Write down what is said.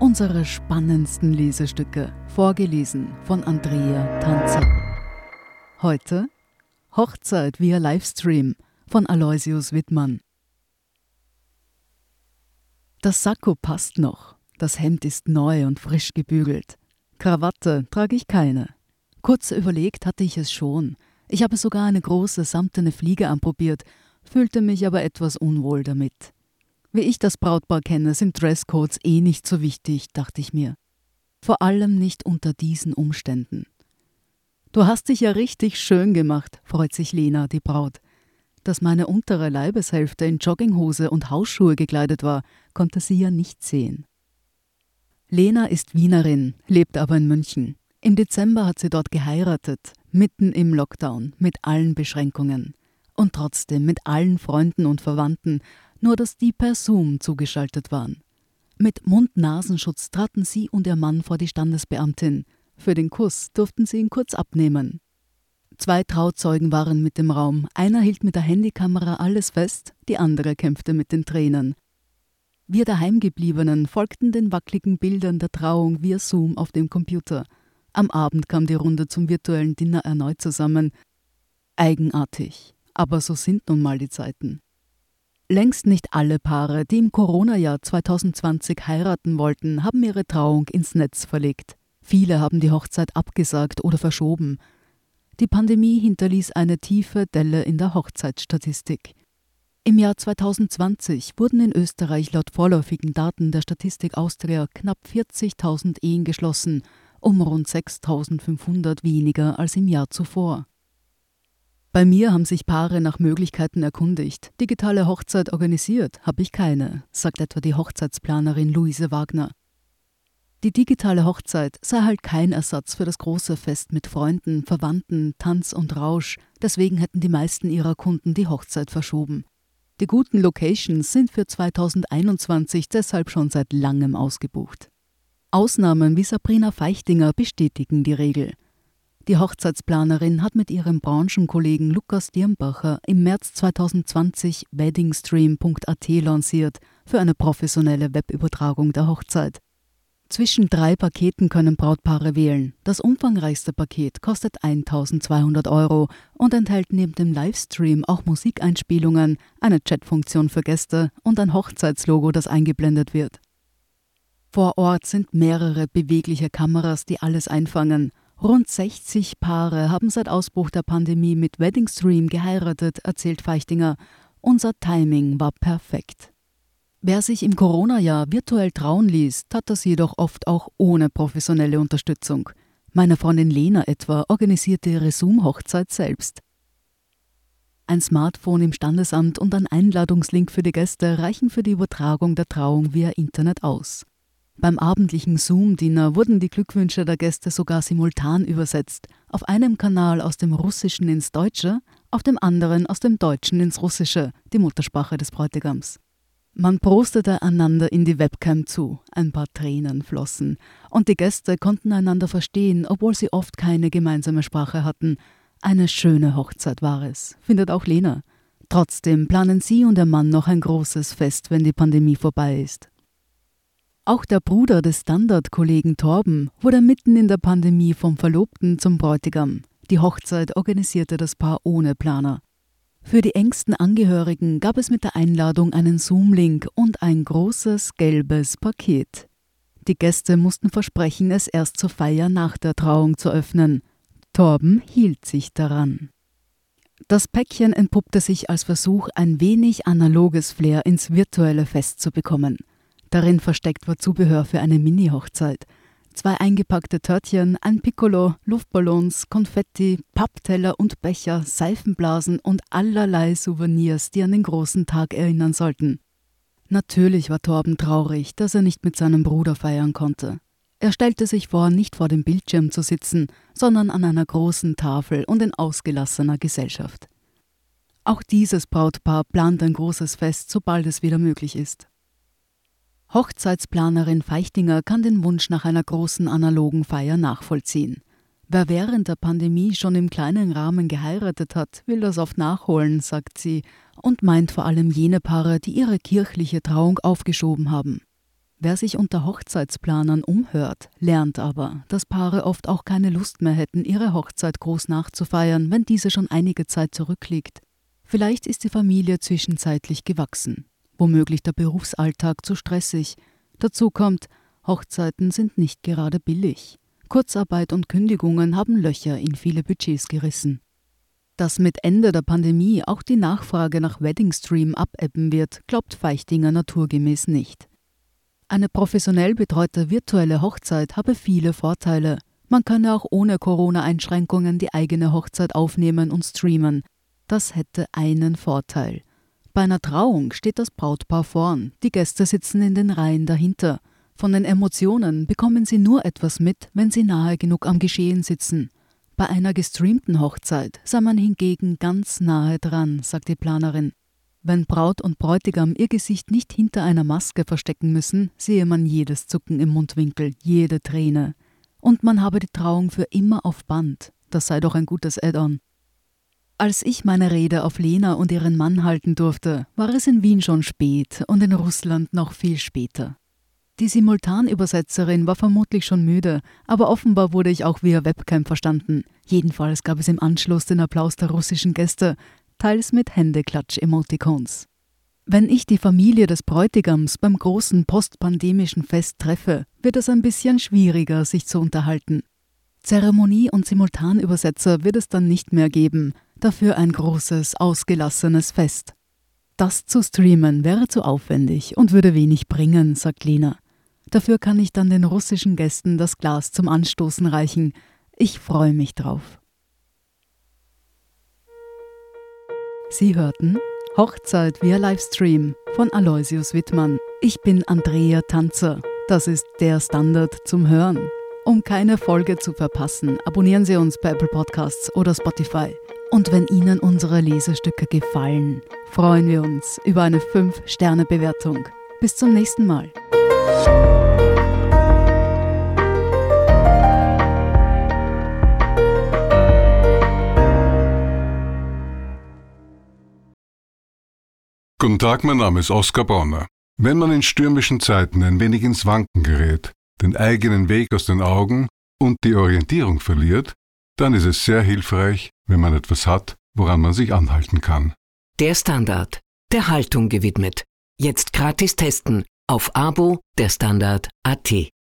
unsere spannendsten Lesestücke, vorgelesen von Andrea Tanzer. Heute Hochzeit via Livestream von Aloysius Wittmann. Das Sakko passt noch, das Hemd ist neu und frisch gebügelt. Krawatte trage ich keine. Kurz überlegt hatte ich es schon. Ich habe sogar eine große samtene Fliege anprobiert, fühlte mich aber etwas unwohl damit. Wie ich das Brautpaar kenne, sind Dresscodes eh nicht so wichtig, dachte ich mir. Vor allem nicht unter diesen Umständen. Du hast dich ja richtig schön gemacht, freut sich Lena, die Braut. Dass meine untere Leibeshälfte in Jogginghose und Hausschuhe gekleidet war, konnte sie ja nicht sehen. Lena ist Wienerin, lebt aber in München. Im Dezember hat sie dort geheiratet, mitten im Lockdown, mit allen Beschränkungen. Und trotzdem mit allen Freunden und Verwandten, nur dass die per Zoom zugeschaltet waren. Mit Mund-Nasenschutz traten sie und ihr Mann vor die Standesbeamtin. Für den Kuss durften sie ihn kurz abnehmen. Zwei Trauzeugen waren mit dem Raum. Einer hielt mit der Handykamera alles fest, die andere kämpfte mit den Tränen. Wir Daheimgebliebenen folgten den wackeligen Bildern der Trauung via Zoom auf dem Computer. Am Abend kam die Runde zum virtuellen Dinner erneut zusammen. Eigenartig, aber so sind nun mal die Zeiten. Längst nicht alle Paare, die im Corona-Jahr 2020 heiraten wollten, haben ihre Trauung ins Netz verlegt. Viele haben die Hochzeit abgesagt oder verschoben. Die Pandemie hinterließ eine tiefe Delle in der Hochzeitsstatistik. Im Jahr 2020 wurden in Österreich laut vorläufigen Daten der Statistik Austria knapp 40.000 Ehen geschlossen, um rund 6.500 weniger als im Jahr zuvor. Bei mir haben sich Paare nach Möglichkeiten erkundigt. Digitale Hochzeit organisiert habe ich keine, sagt etwa die Hochzeitsplanerin Luise Wagner. Die digitale Hochzeit sei halt kein Ersatz für das große Fest mit Freunden, Verwandten, Tanz und Rausch, deswegen hätten die meisten ihrer Kunden die Hochzeit verschoben. Die guten Locations sind für 2021 deshalb schon seit langem ausgebucht. Ausnahmen wie Sabrina Feichtinger bestätigen die Regel. Die Hochzeitsplanerin hat mit ihrem Branchenkollegen Lukas Dirnbacher im März 2020 weddingstream.at lanciert für eine professionelle Webübertragung der Hochzeit. Zwischen drei Paketen können Brautpaare wählen. Das umfangreichste Paket kostet 1200 Euro und enthält neben dem Livestream auch Musikeinspielungen, eine Chatfunktion für Gäste und ein Hochzeitslogo, das eingeblendet wird. Vor Ort sind mehrere bewegliche Kameras, die alles einfangen. Rund 60 Paare haben seit Ausbruch der Pandemie mit Weddingstream geheiratet, erzählt Feichtinger. Unser Timing war perfekt. Wer sich im Corona-Jahr virtuell trauen ließ, tat das jedoch oft auch ohne professionelle Unterstützung. Meine Freundin Lena etwa organisierte ihre Zoom-Hochzeit selbst. Ein Smartphone im Standesamt und ein Einladungslink für die Gäste reichen für die Übertragung der Trauung via Internet aus. Beim abendlichen Zoom-Dinner wurden die Glückwünsche der Gäste sogar simultan übersetzt, auf einem Kanal aus dem Russischen ins Deutsche, auf dem anderen aus dem Deutschen ins Russische, die Muttersprache des Bräutigams. Man prostete einander in die Webcam zu, ein paar Tränen flossen, und die Gäste konnten einander verstehen, obwohl sie oft keine gemeinsame Sprache hatten. Eine schöne Hochzeit war es, findet auch Lena. Trotzdem planen sie und der Mann noch ein großes Fest, wenn die Pandemie vorbei ist. Auch der Bruder des Standard-Kollegen Torben wurde mitten in der Pandemie vom Verlobten zum Bräutigam. Die Hochzeit organisierte das Paar ohne Planer. Für die engsten Angehörigen gab es mit der Einladung einen Zoom-Link und ein großes gelbes Paket. Die Gäste mussten versprechen, es erst zur Feier nach der Trauung zu öffnen. Torben hielt sich daran. Das Päckchen entpuppte sich als Versuch, ein wenig analoges Flair ins virtuelle Fest zu bekommen. Darin versteckt war Zubehör für eine Mini-Hochzeit. Zwei eingepackte Törtchen, ein Piccolo, Luftballons, Konfetti, Pappteller und Becher, Seifenblasen und allerlei Souvenirs, die an den großen Tag erinnern sollten. Natürlich war Torben traurig, dass er nicht mit seinem Bruder feiern konnte. Er stellte sich vor, nicht vor dem Bildschirm zu sitzen, sondern an einer großen Tafel und in ausgelassener Gesellschaft. Auch dieses Brautpaar plant ein großes Fest, sobald es wieder möglich ist. Hochzeitsplanerin Feichtinger kann den Wunsch nach einer großen analogen Feier nachvollziehen. Wer während der Pandemie schon im kleinen Rahmen geheiratet hat, will das oft nachholen, sagt sie und meint vor allem jene Paare, die ihre kirchliche Trauung aufgeschoben haben. Wer sich unter Hochzeitsplanern umhört, lernt aber, dass Paare oft auch keine Lust mehr hätten, ihre Hochzeit groß nachzufeiern, wenn diese schon einige Zeit zurückliegt. Vielleicht ist die Familie zwischenzeitlich gewachsen, womöglich der Berufsalltag zu stressig. Dazu kommt, Hochzeiten sind nicht gerade billig. Kurzarbeit und Kündigungen haben Löcher in viele Budgets gerissen. Dass mit Ende der Pandemie auch die Nachfrage nach Weddingstream abebben wird, glaubt Feichtinger naturgemäß nicht. Eine professionell betreute virtuelle Hochzeit habe viele Vorteile. Man könne auch ohne Corona-Einschränkungen die eigene Hochzeit aufnehmen und streamen. Das hätte einen Vorteil. Bei einer Trauung steht das Brautpaar vorn, die Gäste sitzen in den Reihen dahinter. Von den Emotionen bekommen sie nur etwas mit, wenn sie nahe genug am Geschehen sitzen. Bei einer gestreamten Hochzeit sei man hingegen ganz nahe dran, sagt die Planerin. Wenn Braut und Bräutigam ihr Gesicht nicht hinter einer Maske verstecken müssen, sehe man jedes Zucken im Mundwinkel, jede Träne. Und man habe die Trauung für immer auf Band. Das sei doch ein gutes Add-on. Als ich meine Rede auf Lena und ihren Mann halten durfte, war es in Wien schon spät und in Russland noch viel später. Die Simultanübersetzerin war vermutlich schon müde, aber offenbar wurde ich auch via Webcam verstanden. Jedenfalls gab es im Anschluss den Applaus der russischen Gäste, teils mit Händeklatsch-Emoticons. Wenn ich die Familie des Bräutigams beim großen postpandemischen Fest treffe, wird es ein bisschen schwieriger, sich zu unterhalten. Zeremonie- und Simultanübersetzer wird es dann nicht mehr geben, dafür ein großes, ausgelassenes Fest. Das zu streamen wäre zu aufwendig und würde wenig bringen, sagt Lena. Dafür kann ich dann den russischen Gästen das Glas zum Anstoßen reichen. Ich freue mich drauf. Sie hörten Hochzeit via Livestream von Aloysius Wittmann. Ich bin Andrea Tanzer. Das ist der Standard zum Hören. Um keine Folge zu verpassen, abonnieren Sie uns bei Apple Podcasts oder Spotify. Und wenn Ihnen unsere Lesestücke gefallen, freuen wir uns über eine 5-Sterne-Bewertung. Bis zum nächsten Mal. Guten Tag, mein Name ist Oskar Bonner. Wenn man in stürmischen Zeiten ein wenig ins Wanken gerät, den eigenen Weg aus den Augen und die Orientierung verliert, dann ist es sehr hilfreich, wenn man etwas hat, woran man sich anhalten kann. Der Standard, der Haltung gewidmet. Jetzt gratis testen auf Abo der Standard.at.